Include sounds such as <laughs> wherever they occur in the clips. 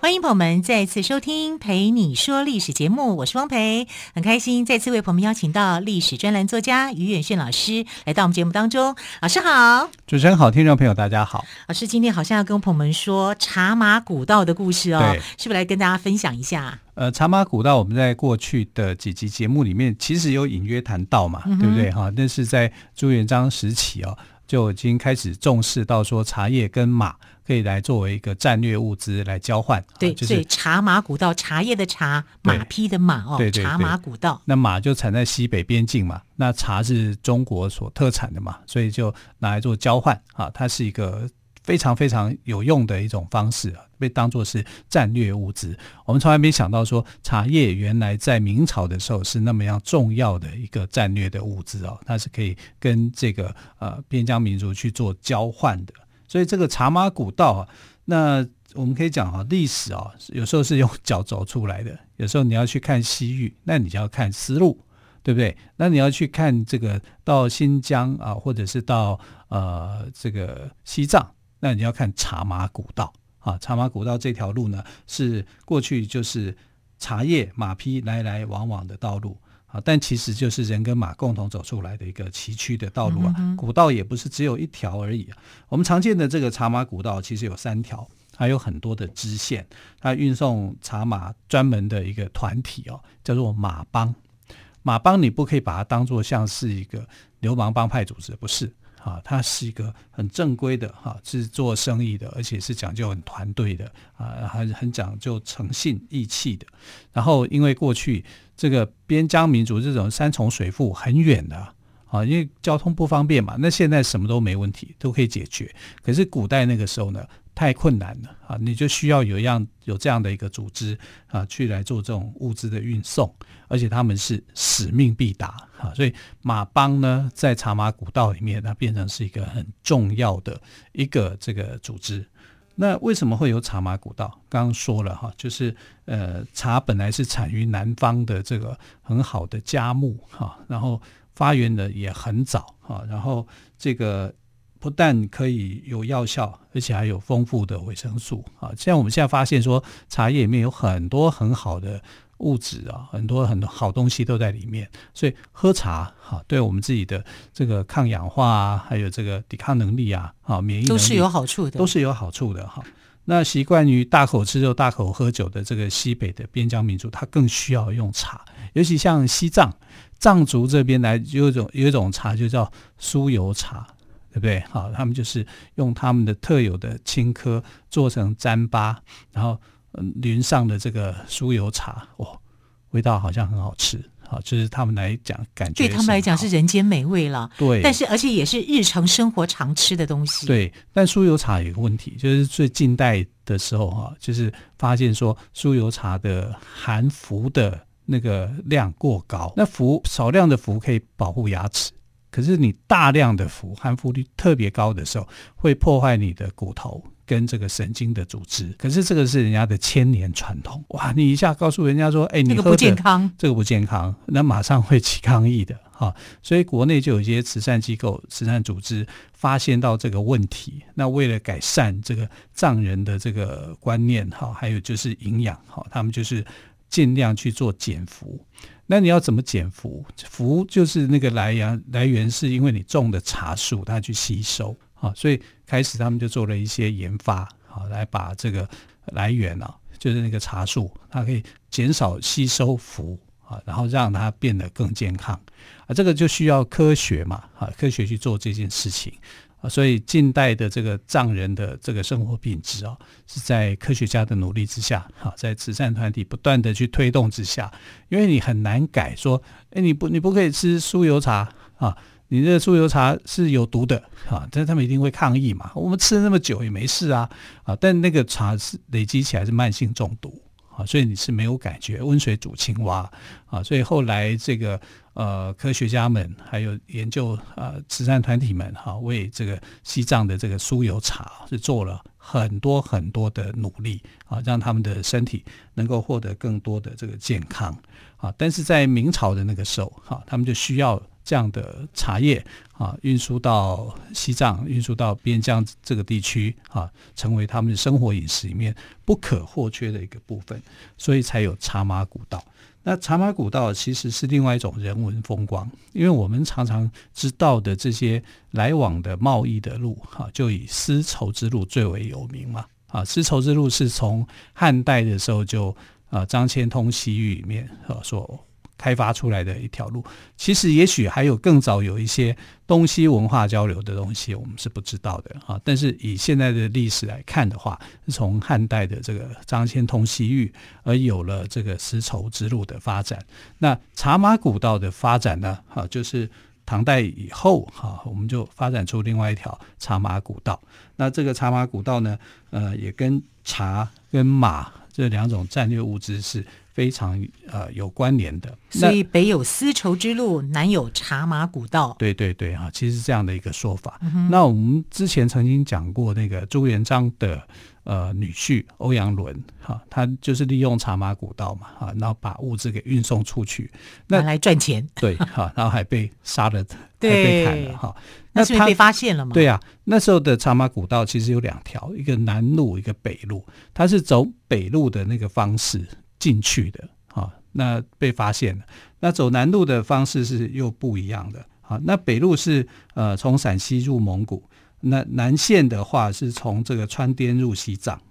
欢迎朋友们再次收听《陪你说历史》节目，我是汪培，很开心再次为朋友们邀请到历史专栏作家于远炫老师来到我们节目当中。老师好，主持人好，听众朋友大家好。老师今天好像要跟朋友们说茶马古道的故事哦，是不是来跟大家分享一下？呃，茶马古道我们在过去的几集节目里面其实有隐约谈到嘛，嗯、对不对哈？那是在朱元璋时期哦。就已经开始重视到说茶叶跟马可以来作为一个战略物资来交换。对，就是、所以茶马古道，茶叶的茶，马匹的马哦，对对对，茶马古道。那马就产在西北边境嘛，那茶是中国所特产的嘛，所以就拿来做交换啊，它是一个。非常非常有用的一种方式啊，被当作是战略物资。我们从来没想到说，茶叶原来在明朝的时候是那么样重要的一个战略的物资哦，它是可以跟这个呃边疆民族去做交换的。所以这个茶马古道啊，那我们可以讲啊，历史啊，有时候是用脚走出来的，有时候你要去看西域，那你就要看丝路，对不对？那你要去看这个到新疆啊，或者是到呃这个西藏。那你要看茶马古道啊，茶马古道这条路呢，是过去就是茶叶马匹来来往往的道路啊，但其实就是人跟马共同走出来的一个崎岖的道路啊。嗯、古道也不是只有一条而已啊，我们常见的这个茶马古道其实有三条，还有很多的支线，它运送茶马专门的一个团体哦，叫做马帮。马帮你不可以把它当做像是一个流氓帮派组织，不是。啊，它是一个很正规的哈，是做生意的，而且是讲究很团队的啊，很很讲究诚信义气的。然后，因为过去这个边疆民族这种山重水复很远的啊，因为交通不方便嘛，那现在什么都没问题，都可以解决。可是古代那个时候呢？太困难了啊！你就需要有一样有这样的一个组织啊，去来做这种物资的运送，而且他们是使命必达啊！所以马帮呢，在茶马古道里面，它变成是一个很重要的一个这个组织。那为什么会有茶马古道？刚刚说了哈，就是呃，茶本来是产于南方的这个很好的佳木哈，然后发源的也很早哈，然后这个。不但可以有药效，而且还有丰富的维生素啊！像我们现在发现说，茶叶里面有很多很好的物质啊，很多很多好东西都在里面，所以喝茶哈，对我们自己的这个抗氧化啊，还有这个抵抗能力啊，啊，免疫都是有好处的，都是有好处的哈。那习惯于大口吃肉、大口喝酒的这个西北的边疆民族，他更需要用茶，尤其像西藏藏族这边来，有一种有一种茶就叫酥油茶。对不对？好，他们就是用他们的特有的青稞做成糌粑，然后淋上的这个酥油茶，哦，味道好像很好吃。好，就是他们来讲，感觉对他们来讲是人间美味了。对，但是而且也是日常生活常吃的东西。对，但酥油茶有个问题，就是最近代的时候哈，就是发现说酥油茶的含氟的那个量过高，那氟少量的氟可以保护牙齿。可是你大量的氟含氟率特别高的时候，会破坏你的骨头跟这个神经的组织。可是这个是人家的千年传统，哇！你一下告诉人家说，哎，你喝这个不健康，这个不健康，那马上会起抗议的哈。所以国内就有一些慈善机构、慈善组织发现到这个问题，那为了改善这个藏人的这个观念哈，还有就是营养哈，他们就是尽量去做减服。那你要怎么减服？服就是那个来源，来源是因为你种的茶树它去吸收啊，所以开始他们就做了一些研发啊，来把这个来源啊，就是那个茶树，它可以减少吸收氟啊，然后让它变得更健康啊，这个就需要科学嘛啊，科学去做这件事情。啊，所以近代的这个藏人的这个生活品质啊，是在科学家的努力之下，哈，在慈善团体不断的去推动之下，因为你很难改说，哎，你不你不可以吃酥油茶啊，你这个酥油茶是有毒的啊，但是他们一定会抗议嘛。我们吃了那么久也没事啊，啊，但那个茶是累积起来是慢性中毒啊，所以你是没有感觉。温水煮青蛙啊，所以后来这个呃科学家们还有研究呃慈善团体们哈、为这个西藏的这个酥油茶是做了很多很多的努力啊，让他们的身体能够获得更多的这个健康啊。但是在明朝的那个时候哈、他们就需要。这样的茶叶啊，运输到西藏，运输到边疆这个地区啊，成为他们生活饮食里面不可或缺的一个部分，所以才有茶马古道。那茶马古道其实是另外一种人文风光，因为我们常常知道的这些来往的贸易的路哈，就以丝绸之路最为有名嘛。啊，丝绸之路是从汉代的时候就啊张骞通西域里面啊说。开发出来的一条路，其实也许还有更早有一些东西文化交流的东西，我们是不知道的啊。但是以现在的历史来看的话，从汉代的这个张骞通西域，而有了这个丝绸之路的发展。那茶马古道的发展呢？哈，就是唐代以后哈，我们就发展出另外一条茶马古道。那这个茶马古道呢，呃，也跟茶跟马这两种战略物资是。非常呃有关联的，所以北有丝绸之路，南有茶马古道。对对对啊，其实是这样的一个说法。嗯、那我们之前曾经讲过那个朱元璋的呃女婿欧阳伦哈，他就是利用茶马古道嘛哈，然后把物资给运送出去，那来赚钱。对哈，然后还被杀了，还被砍了哈。那是被发现了吗？对啊，那时候的茶马古道其实有两条，一个南路，一个北路，他是走北路的那个方式。进去的啊，那被发现了。那走南路的方式是又不一样的啊。那北路是呃从陕西入蒙古，那南线的话是从这个川滇入西藏，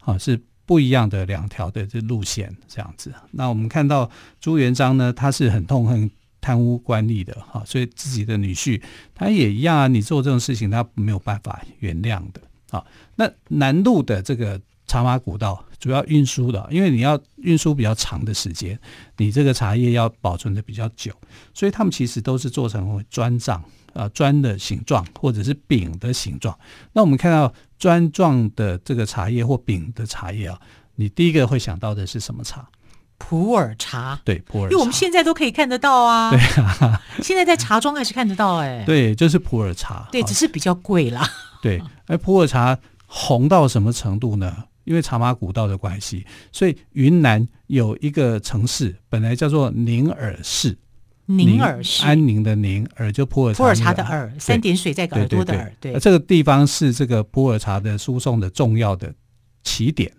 啊是不一样的两条的这路线这样子。那我们看到朱元璋呢，他是很痛恨贪污官吏的哈，所以自己的女婿他也一样啊，你做这种事情他没有办法原谅的啊。那南路的这个。茶马古道主要运输的，因为你要运输比较长的时间，你这个茶叶要保存的比较久，所以他们其实都是做成砖状啊砖的形状或者是饼的形状。那我们看到砖状的这个茶叶或饼的茶叶啊，你第一个会想到的是什么茶？普洱茶。对，普洱茶。因为我们现在都可以看得到啊。对啊，现在在茶庄还是看得到哎、欸。对，就是普洱茶。对，只是比较贵啦。对，而普洱茶红到什么程度呢？因为茶马古道的关系，所以云南有一个城市本来叫做宁洱市，宁洱市安宁的宁，洱就普洱茶，普洱茶的洱，三点水在耳朵的耳，对，这个地方是这个普洱茶的输送的重要的起点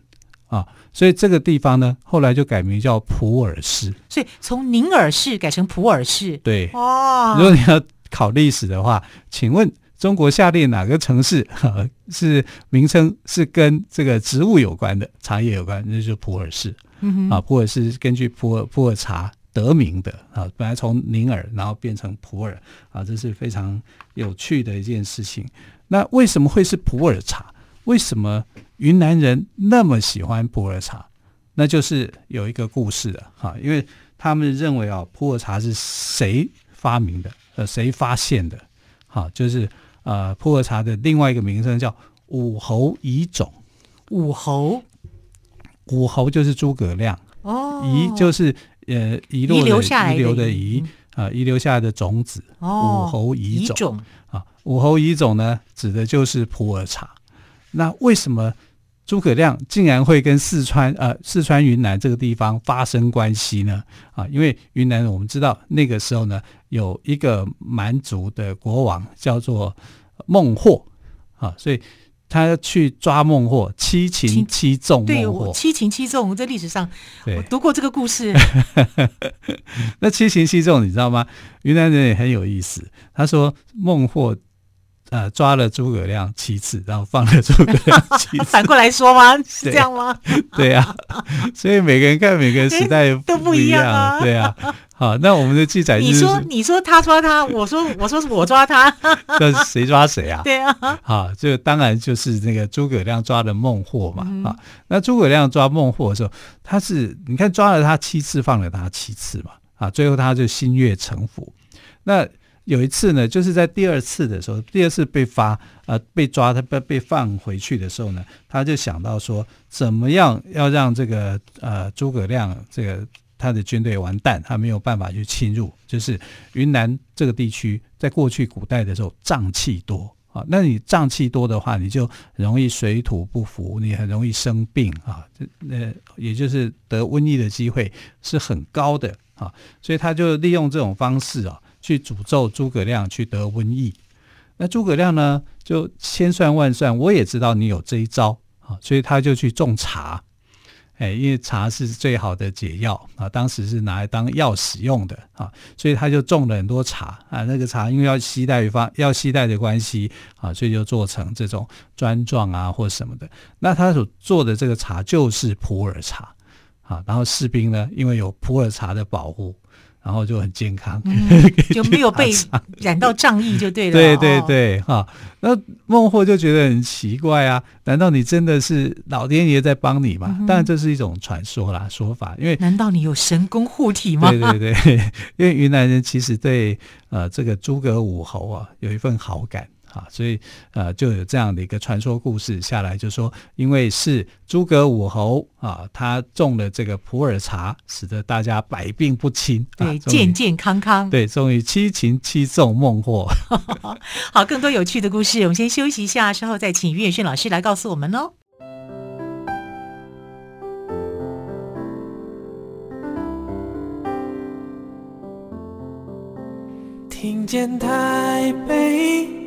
啊，所以这个地方呢，后来就改名叫普洱市。所以从宁洱市改成普洱市，对，哦，如果你要考历史的话，请问。中国下列哪个城市哈是名称是跟这个植物有关的茶叶有关？那就是普洱市。嗯啊，普洱是根据普洱普洱茶得名的啊。本来从宁洱，然后变成普洱啊，这是非常有趣的一件事情。那为什么会是普洱茶？为什么云南人那么喜欢普洱茶？那就是有一个故事的哈，因为他们认为啊，普洱茶是谁发明的？呃，谁发现的？哈，就是。呃，普洱茶的另外一个名称叫武侯遗种。武侯，武侯就是诸葛亮。哦，遗就是呃遗遗留下来遗留的遗啊，遗留下来的种子。哦，武侯遗种，种啊，武侯遗种呢，指的就是普洱茶。那为什么诸葛亮竟然会跟四川呃四川云南这个地方发生关系呢？啊，因为云南我们知道那个时候呢。有一个蛮族的国王叫做孟获啊，所以他去抓孟获，七擒七纵孟获。七擒七纵，在历史上我读过这个故事。<laughs> 那七擒七纵，你知道吗？云南人也很有意思。他说孟获。呃，抓了诸葛亮七次，然后放了诸葛亮七次。<laughs> 反过来说吗？是这样吗？对呀、啊，所以每个人看每个人时代不 <laughs> 都不一样啊。对啊，好，那我们的记载就是，你说你说他抓他，我说我说是我抓他，<laughs> 那谁抓谁啊？对啊，好，这个当然就是那个诸葛亮抓的孟获嘛。啊、嗯，那诸葛亮抓孟获的时候，他是你看抓了他七次，放了他七次嘛。啊，最后他就心悦诚服。那有一次呢，就是在第二次的时候，第二次被发呃被抓，他被被放回去的时候呢，他就想到说，怎么样要让这个呃诸葛亮这个他的军队完蛋，他没有办法去侵入，就是云南这个地区，在过去古代的时候瘴气多啊。那你瘴气多的话，你就容易水土不服，你很容易生病啊。这呃，也就是得瘟疫的机会是很高的啊。所以他就利用这种方式啊，去诅咒诸葛亮去得瘟疫。那诸葛亮呢，就千算万算，我也知道你有这一招啊，所以他就去种茶。哎，因为茶是最好的解药啊，当时是拿来当药使用的啊，所以他就种了很多茶啊。那个茶因为要携带方要携带的关系啊，所以就做成这种砖状啊或什么的。那他所做的这个茶就是普洱茶啊。然后士兵呢，因为有普洱茶的保护。然后就很健康，嗯、<laughs> 就没有被染到仗义，就对了。对对对，哈、哦。那孟获就觉得很奇怪啊，难道你真的是老天爷在帮你吗？嗯、当然这是一种传说啦，说法。因为难道你有神功护体吗？对对对，<laughs> 因为云南人其实对呃这个诸葛武侯啊有一份好感。啊，所以呃，就有这样的一个传说故事下来，就说因为是诸葛武侯啊，他种了这个普洱茶，使得大家百病不侵，对，健健康康，<laughs> 对，终于七擒七纵孟获。<laughs> 好，更多有趣的故事，我们先休息一下，稍后再请于远逊老师来告诉我们哦。听见台北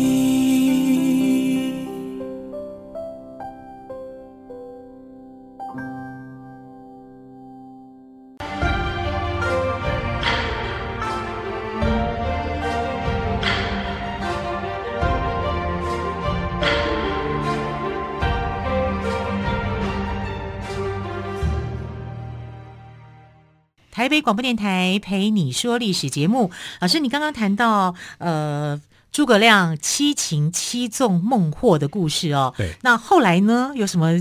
北广播电台陪你说历史节目，老师，你刚刚谈到呃诸葛亮七擒七纵孟获的故事哦，对，那后来呢，有什么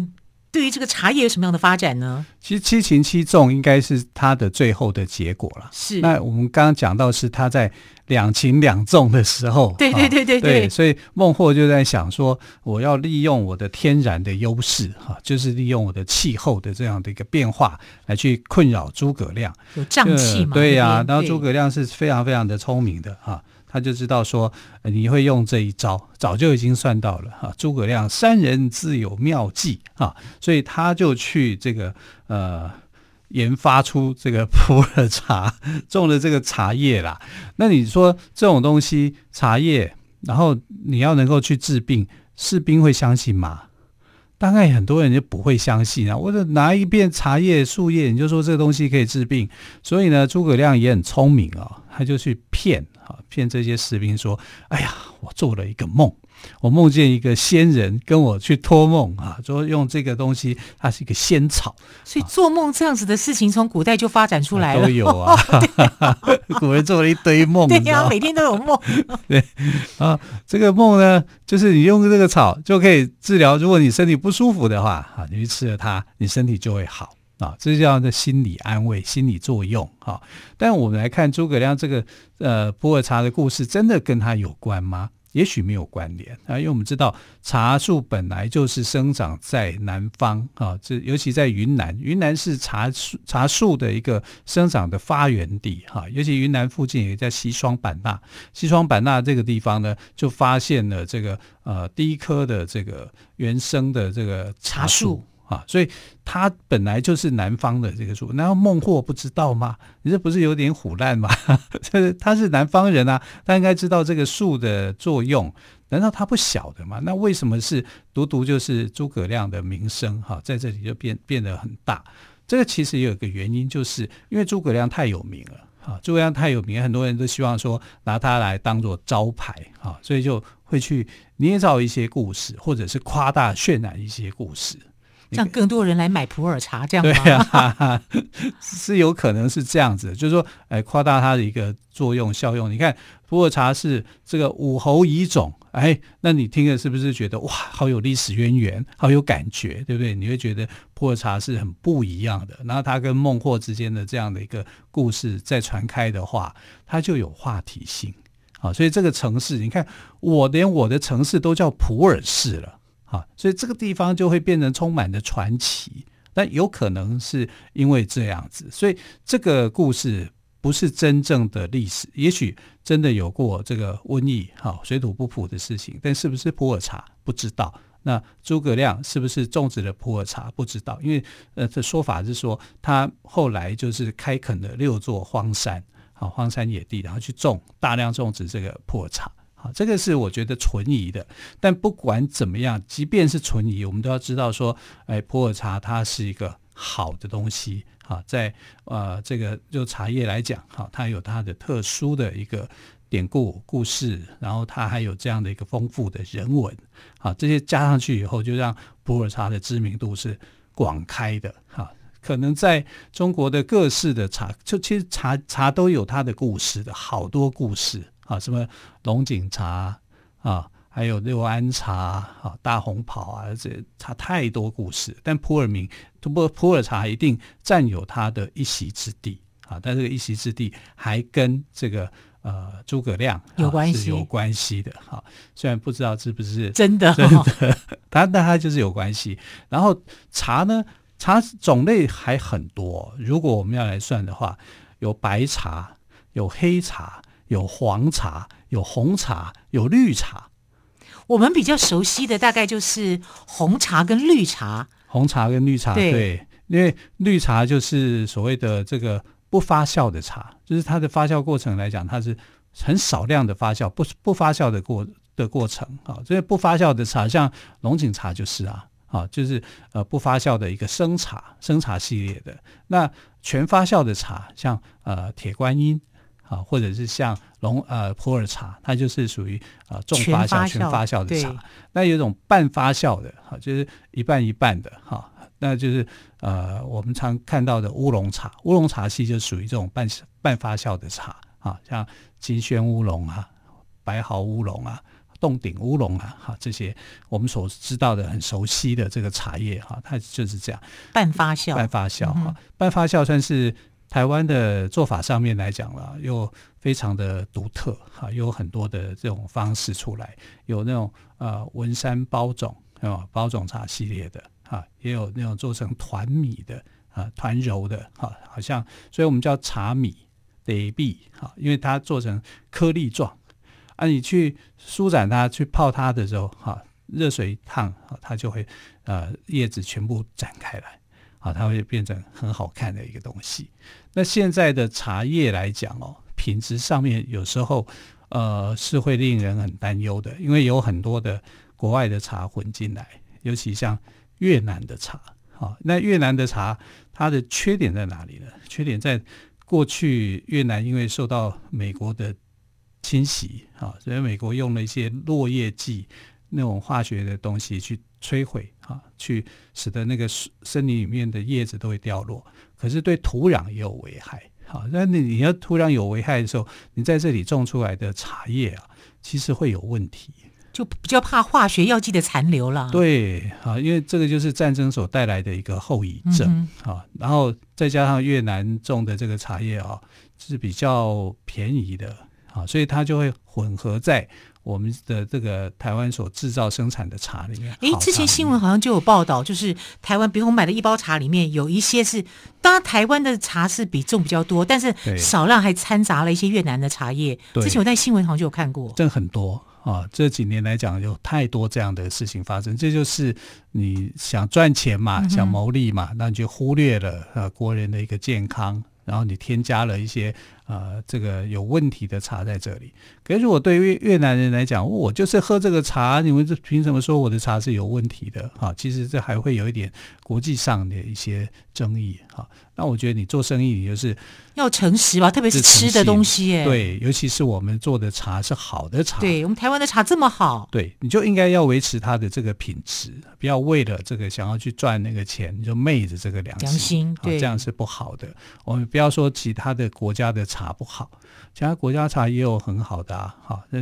对于这个茶叶有什么样的发展呢？其实七擒七纵应该是它的最后的结果了。是，那我们刚刚讲到是他在。两擒两纵的时候，对对对对对，对，所以孟获就在想说，我要利用我的天然的优势，哈，就是利用我的气候的这样的一个变化来去困扰诸葛亮。有瘴气嘛？对呀、啊，然后诸葛亮是非常非常的聪明的哈，他就知道说你会用这一招，早就已经算到了哈。诸葛亮山人自有妙计哈，所以他就去这个呃。研发出这个普洱茶，<laughs> 种了这个茶叶啦。那你说这种东西，茶叶，然后你要能够去治病，士兵会相信吗？大概很多人就不会相信啊。或者拿一片茶叶、树叶，你就说这个东西可以治病。所以呢，诸葛亮也很聪明啊、他就去骗啊，骗这些士兵说：“哎呀，我做了一个梦。”我梦见一个仙人跟我去托梦啊，说用这个东西，它是一个仙草，所以做梦这样子的事情从古代就发展出来了。都有啊，<laughs> <laughs> 古人做了一堆梦，对呀、啊，每天都有梦。<laughs> 对啊，这个梦呢，就是你用这个草就可以治疗，如果你身体不舒服的话啊，你去吃了它，你身体就会好啊，这叫做心理安慰、心理作用啊。但我们来看诸葛亮这个呃普洱茶的故事，真的跟他有关吗？也许没有关联啊，因为我们知道茶树本来就是生长在南方啊，这尤其在云南，云南是茶树茶树的一个生长的发源地哈。尤其云南附近也在西双版纳，西双版纳这个地方呢，就发现了这个呃第一棵的这个原生的这个茶树。啊，所以他本来就是南方的这个树，难道孟获不知道吗？你这不是有点虎烂吗？<laughs> 他是南方人啊，他应该知道这个树的作用，难道他不晓得吗？那为什么是独独就是诸葛亮的名声哈，在这里就变变得很大？这个其实也有一个原因，就是因为诸葛亮太有名了啊，诸葛亮太有名，很多人都希望说拿他来当做招牌啊，所以就会去捏造一些故事，或者是夸大渲染一些故事。让更多人来买普洱茶，这样对啊，<laughs> 是有可能是这样子，就是说，哎，夸大它的一个作用效用。你看普洱茶是这个武侯遗种，哎，那你听了是不是觉得哇，好有历史渊源，好有感觉，对不对？你会觉得普洱茶是很不一样的。然后它跟孟获之间的这样的一个故事再传开的话，它就有话题性。啊，所以这个城市，你看，我连我的城市都叫普洱市了。啊，所以这个地方就会变成充满了传奇，但有可能是因为这样子，所以这个故事不是真正的历史，也许真的有过这个瘟疫、哈水土不服的事情，但是不是普洱茶不知道。那诸葛亮是不是种植了普洱茶不知道，因为呃，这说法是说他后来就是开垦了六座荒山，啊，荒山野地，然后去种大量种植这个普洱茶。好，这个是我觉得存疑的。但不管怎么样，即便是存疑，我们都要知道说，哎，普洱茶它是一个好的东西。好，在呃这个就茶叶来讲，好，它有它的特殊的一个典故故事，然后它还有这样的一个丰富的人文。好，这些加上去以后，就让普洱茶的知名度是广开的。哈，可能在中国的各式的茶，就其实茶茶都有它的故事的，好多故事。啊，什么龙井茶啊，还有六安茶啊，大红袍啊，这茶太多故事。但普洱名，不过普洱茶一定占有它的一席之地啊。但这个一席之地还跟这个呃诸葛亮有关系，是有关系的哈。虽然不知道是不是 <laughs> 真的，真的，但但它就是有关系。然后茶呢，茶种类还很多。如果我们要来算的话，有白茶，有黑茶。有黄茶，有红茶，有绿茶。我们比较熟悉的大概就是红茶跟绿茶。红茶跟绿茶，对，对，因为绿茶就是所谓的这个不发酵的茶，就是它的发酵过程来讲，它是很少量的发酵，不不发酵的过的过程啊。这些不发酵的茶，像龙井茶就是啊，啊，就是呃不发酵的一个生茶，生茶系列的。那全发酵的茶，像呃铁观音。啊，或者是像龙呃普洱茶，它就是属于啊重发酵、全发酵的茶。那有一种半发酵的，哈，就是一半一半的，哈，那就是呃我们常看到的乌龙茶。乌龙茶系就属于这种半半发酵的茶，啊，像金萱乌龙啊、白毫乌龙啊、洞顶乌龙啊，哈，这些我们所知道的很熟悉的这个茶叶，哈，它就是这样半发酵，半发酵哈，半发酵算是。台湾的做法上面来讲了，又非常的独特哈，有很多的这种方式出来，有那种呃文山包种啊包种茶系列的哈，也有那种做成团米的啊团揉的哈，好像所以我们叫茶米得碧哈，因为它做成颗粒状啊，你去舒展它去泡它的时候哈，热水一烫它就会呃叶子全部展开来。啊，它会变成很好看的一个东西。那现在的茶叶来讲哦，品质上面有时候呃是会令人很担忧的，因为有很多的国外的茶混进来，尤其像越南的茶。啊，那越南的茶它的缺点在哪里呢？缺点在过去越南因为受到美国的侵袭啊，所以美国用了一些落叶剂那种化学的东西去。摧毁啊，去使得那个森林里面的叶子都会掉落，可是对土壤也有危害。好，那你你要土壤有危害的时候，你在这里种出来的茶叶啊，其实会有问题，就比较怕化学药剂的残留了。对，啊，因为这个就是战争所带来的一个后遗症啊。然后再加上越南种的这个茶叶啊，是比较便宜的啊，所以它就会混合在。我们的这个台湾所制造生产的茶里面，哎，之前新闻好像就有报道，就是台湾，比如我买的一包茶里面有一些是，当然台湾的茶是比重比较多，但是少量还掺杂了一些越南的茶叶。之前我在新闻好像就有看过，这很多啊，这几年来讲有太多这样的事情发生，这就是你想赚钱嘛，想牟利嘛，那你就忽略了呃国人的一个健康，然后你添加了一些呃，这个有问题的茶在这里。可是，如果对于越南人来讲，我就是喝这个茶，你们这凭什么说我的茶是有问题的？哈，其实这还会有一点国际上的一些争议。哈，那我觉得你做生意，你就是要诚实吧，特别是吃的东西，哎，对，尤其是我们做的茶是好的茶，对我们台湾的茶这么好，对，你就应该要维持它的这个品质，不要为了这个想要去赚那个钱，你就昧着这个良心，良心，对，这样是不好的。我们不要说其他的国家的茶。茶不好，其他国家茶也有很好的啊。好，那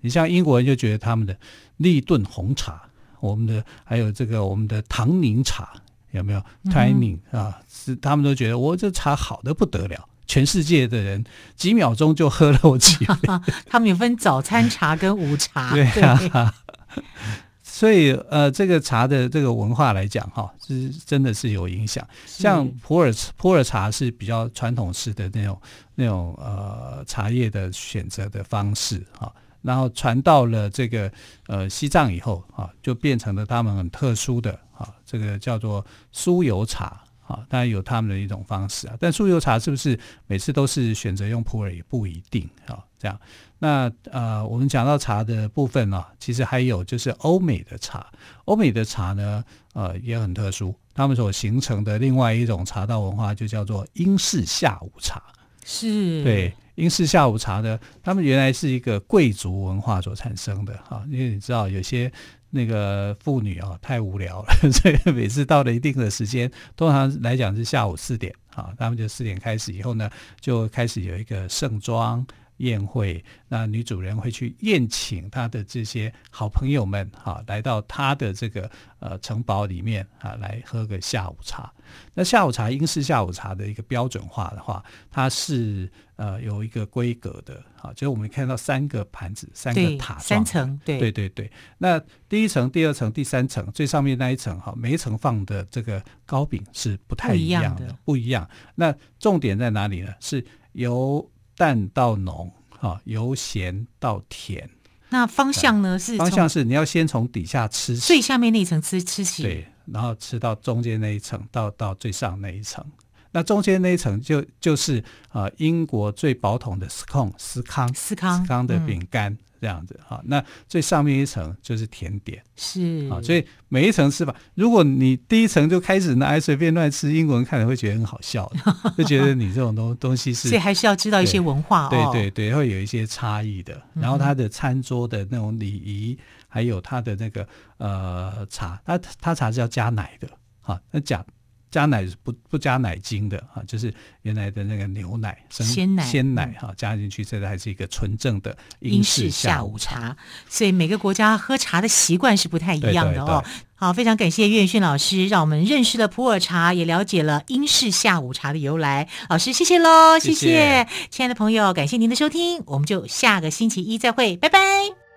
你像英国人就觉得他们的立顿红茶，我们的还有这个我们的唐宁茶有没有？Twinings 啊，是他们都觉得我这茶好的不得了，全世界的人几秒钟就喝了我几杯。<laughs> 他们有分早餐茶跟午茶，<laughs> 对啊。所以，呃，这个茶的这个文化来讲，哈，是真的是有影响。像普洱普洱茶是比较传统式的那种那种呃茶叶的选择的方式，哈，然后传到了这个呃西藏以后，啊，就变成了他们很特殊的，哈，这个叫做酥油茶。啊，当然有他们的一种方式啊，但酥油茶是不是每次都是选择用普洱也不一定啊。这样，那呃，我们讲到茶的部分呢，其实还有就是欧美的茶，欧美的茶呢，呃，也很特殊，他们所形成的另外一种茶道文化就叫做英式下午茶。是，对，英式下午茶呢，他们原来是一个贵族文化所产生的哈，因为你知道有些。那个妇女啊，太无聊了，<laughs> 所以每次到了一定的时间，通常来讲是下午四点啊，他们就四点开始以后呢，就开始有一个盛装宴会，那女主人会去宴请她的这些好朋友们哈，来到她的这个呃城堡里面啊，来喝个下午茶。那下午茶，英式下午茶的一个标准化的话，它是呃有一个规格的啊，就是我们看到三个盘子，三个塔，三层，对对对对。那第一层、第二层、第三层，最上面那一层哈，每一层放的这个糕饼是不太一样的，不一样的，不一样。那重点在哪里呢？是由淡到浓，哈，由咸到甜。那方向呢？是方向是你要先从底下吃起，最下面那一层吃吃起，对，然后吃到中间那一层，到到最上那一层。那中间那一层就就是呃英国最宝统的司康司康司康司康的饼干。嗯这样子哈，那最上面一层就是甜点，是啊，所以每一层吃法，如果你第一层就开始拿来随便乱吃，英国人看了会觉得很好笑，就觉得你这种东东西是，所以还是要知道一些文化哦，对对对，会有一些差异的。然后他的餐桌的那种礼仪，还有他的那个呃茶，他他茶是要加奶的，哈，那加。加奶不不加奶精的啊，就是原来的那个牛奶、鲜奶、鲜奶哈，加进去，这还是一个纯正的英式下午茶。所以每个国家喝茶的习惯是不太一样的哦。好，非常感谢岳迅老师，让我们认识了普洱茶，也了解了英式下午茶的由来。老师，谢谢喽，谢谢亲爱的朋友，感谢您的收听，我们就下个星期一再会，拜拜。